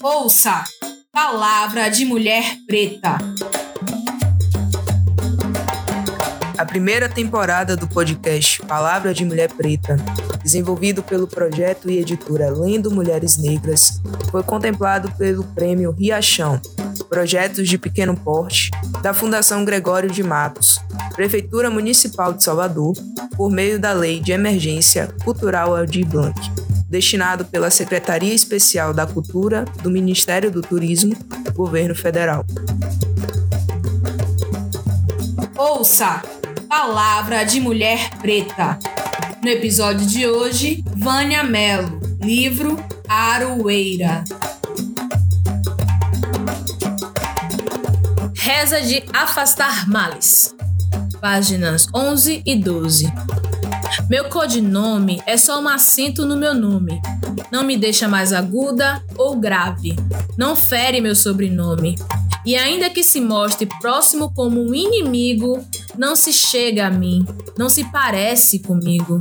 Ouça Palavra de Mulher Preta. A primeira temporada do podcast Palavra de Mulher Preta, desenvolvido pelo projeto e editora Lendo Mulheres Negras, foi contemplado pelo Prêmio Riachão, Projetos de Pequeno Porte, da Fundação Gregório de Matos, Prefeitura Municipal de Salvador, por meio da Lei de Emergência Cultural Aldir Blanc, destinado pela Secretaria Especial da Cultura do Ministério do Turismo, Governo Federal. Ouça Palavra de Mulher Preta. No episódio de hoje, Vânia Mello, livro Aroeira. Reza de Afastar Males. Páginas 11 e 12. Meu codinome é só um acento no meu nome. Não me deixa mais aguda ou grave. Não fere meu sobrenome. E ainda que se mostre próximo como um inimigo, não se chega a mim, não se parece comigo.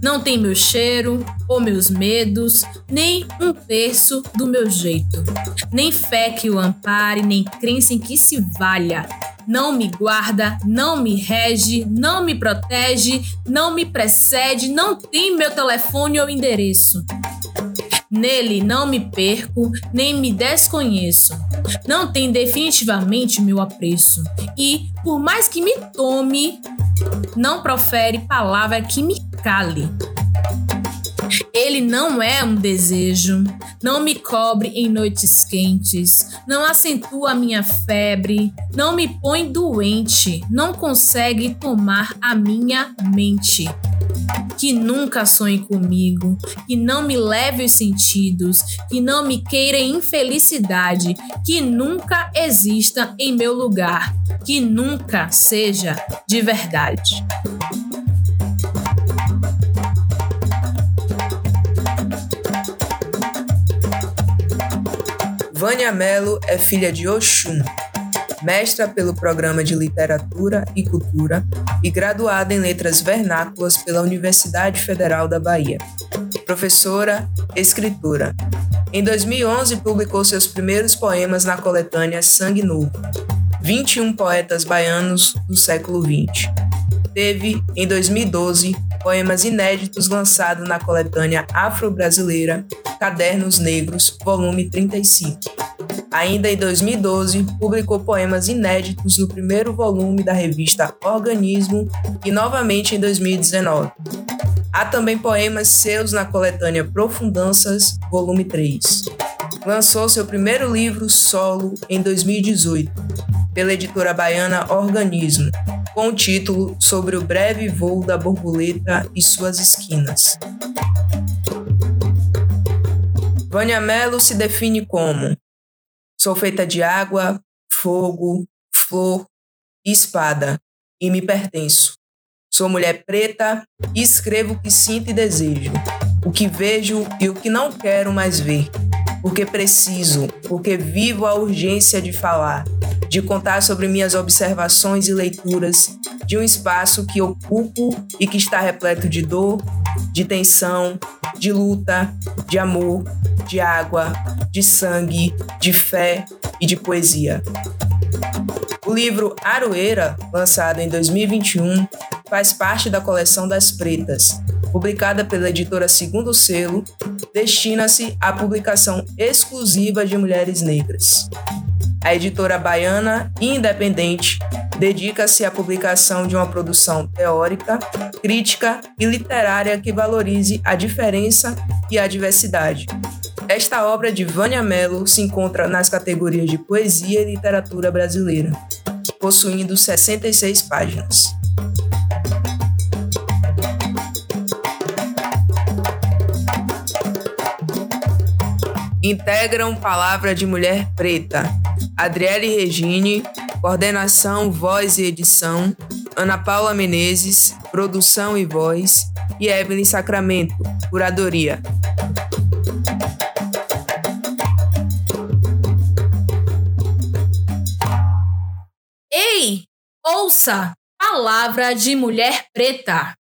Não tem meu cheiro ou meus medos, nem um terço do meu jeito. Nem fé que o ampare, nem crença em que se valha. Não me guarda, não me rege, não me protege, não me precede, não tem meu telefone ou endereço. Nele não me perco, nem me desconheço. Não tem definitivamente meu apreço. E, por mais que me tome, não profere palavra que me cale. Ele não é um desejo, não me cobre em noites quentes, não acentua minha febre, não me põe doente, não consegue tomar a minha mente. Que nunca sonhe comigo, que não me leve os sentidos, que não me queira infelicidade, que nunca exista em meu lugar, que nunca seja de verdade. Vânia Mello é filha de Oxum, mestra pelo Programa de Literatura e Cultura e graduada em Letras Vernáculas pela Universidade Federal da Bahia. Professora, escritora. Em 2011, publicou seus primeiros poemas na coletânea Sangue Novo, 21 poetas baianos do século XX. Teve, em 2012, poemas inéditos lançados na coletânea Afro-Brasileira Cadernos Negros, volume 35. Ainda em 2012, publicou poemas inéditos no primeiro volume da revista Organismo e novamente em 2019. Há também poemas seus na coletânea Profundanças, volume 3. Lançou seu primeiro livro solo em 2018, pela editora baiana Organismo, com o título Sobre o breve voo da borboleta e suas esquinas. Vânia Mello se define como Sou feita de água, fogo, flor e espada, e me pertenço. Sou mulher preta e escrevo o que sinto e desejo, o que vejo e o que não quero mais ver, porque preciso, porque vivo a urgência de falar, de contar sobre minhas observações e leituras de um espaço que ocupo e que está repleto de dor, de tensão, de luta, de amor, de água, de sangue, de fé e de poesia. O livro Aroeira, lançado em 2021, faz parte da coleção das Pretas, publicada pela editora Segundo Selo, destina-se à publicação exclusiva de mulheres negras. A editora baiana independente dedica-se à publicação de uma produção teórica, crítica e literária que valorize a diferença e a diversidade. Esta obra de Vânia Mello se encontra nas categorias de Poesia e Literatura Brasileira, possuindo 66 páginas. Integram Palavra de Mulher Preta, Adriele Regine, coordenação, voz e edição, Ana Paula Menezes, produção e voz, e Evelyn Sacramento, curadoria. Ei, ouça! Palavra de Mulher Preta.